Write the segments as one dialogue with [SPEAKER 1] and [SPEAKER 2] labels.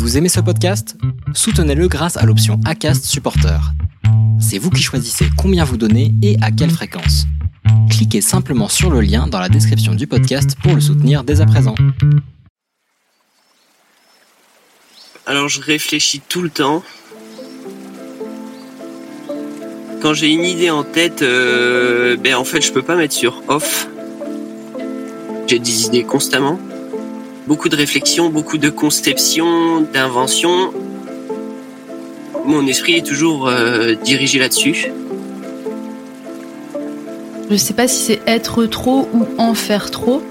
[SPEAKER 1] Vous aimez ce podcast? Soutenez-le grâce à l'option ACAST Supporter. C'est vous qui choisissez combien vous donnez et à quelle fréquence. Cliquez simplement sur le lien dans la description du podcast pour le soutenir dès à présent.
[SPEAKER 2] Alors je réfléchis tout le temps. Quand j'ai une idée en tête, euh, ben en fait je peux pas mettre sur off. J'ai des idées constamment. Beaucoup de réflexion, beaucoup de conception, d'invention. Mon esprit est toujours euh, dirigé là-dessus.
[SPEAKER 3] Je sais pas si c'est être trop ou en faire trop.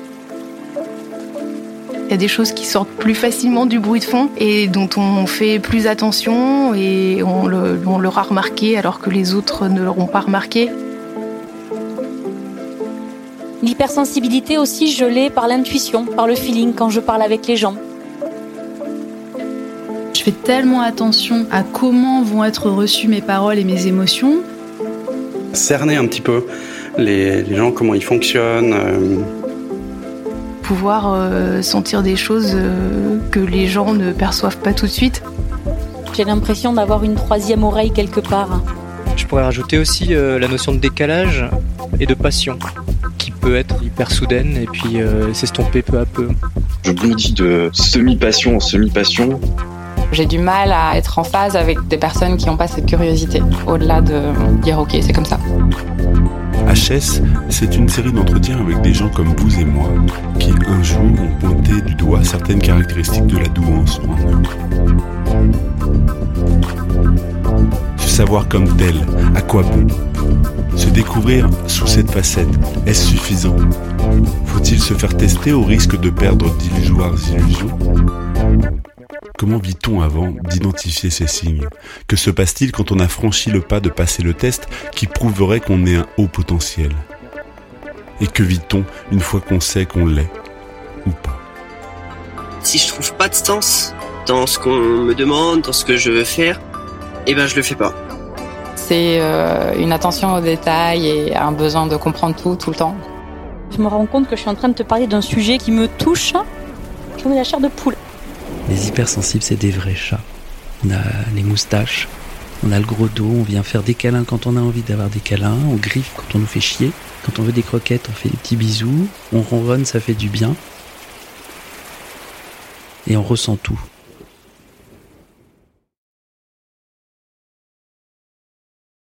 [SPEAKER 3] Il y a des choses qui sortent plus facilement du bruit de fond et dont on fait plus attention et on l'aura remarqué alors que les autres ne l'auront pas remarqué.
[SPEAKER 4] L'hypersensibilité aussi, je l'ai par l'intuition, par le feeling quand je parle avec les gens.
[SPEAKER 3] Je fais tellement attention à comment vont être reçues mes paroles et mes émotions.
[SPEAKER 5] Cerner un petit peu les, les gens, comment ils fonctionnent. euh,
[SPEAKER 3] Pouvoir euh, sentir des choses euh, que les gens ne perçoivent pas tout de suite.
[SPEAKER 4] J'ai l'impression d'avoir une troisième oreille quelque part.
[SPEAKER 6] Je pourrais rajouter aussi euh, la notion de décalage et de passion, qui peut être hyper soudaine et puis euh, s'estomper peu à peu.
[SPEAKER 7] Je bondis de semi-passion en semi-passion.
[SPEAKER 8] J'ai du mal à être en phase avec des personnes qui n'ont pas cette curiosité, au-delà de dire ok, c'est comme ça.
[SPEAKER 9] HS, c'est une série d'entretiens avec des gens comme vous et moi, qui un jour ont pointé du doigt certaines caractéristiques de la douance en eux. Se savoir comme tel, à quoi bon sous cette facette, est-ce suffisant? Faut-il se faire tester au risque de perdre d'illusoires illusions? Comment vit-on avant d'identifier ces signes? Que se passe-t-il quand on a franchi le pas de passer le test qui prouverait qu'on est un haut potentiel? Et que vit-on une fois qu'on sait qu'on l'est ou pas?
[SPEAKER 2] Si je trouve pas de sens dans ce qu'on me demande, dans ce que je veux faire, eh ben je le fais pas.
[SPEAKER 8] C'est euh, une attention aux détails et un besoin de comprendre tout, tout le temps.
[SPEAKER 4] Je me rends compte que je suis en train de te parler d'un sujet qui me touche comme la chair de poule.
[SPEAKER 10] Les hypersensibles, c'est des vrais chats. On a les moustaches, on a le gros dos, on vient faire des câlins quand on a envie d'avoir des câlins, on griffe quand on nous fait chier, quand on veut des croquettes, on fait des petits bisous, on ronronne, ça fait du bien. Et on ressent tout.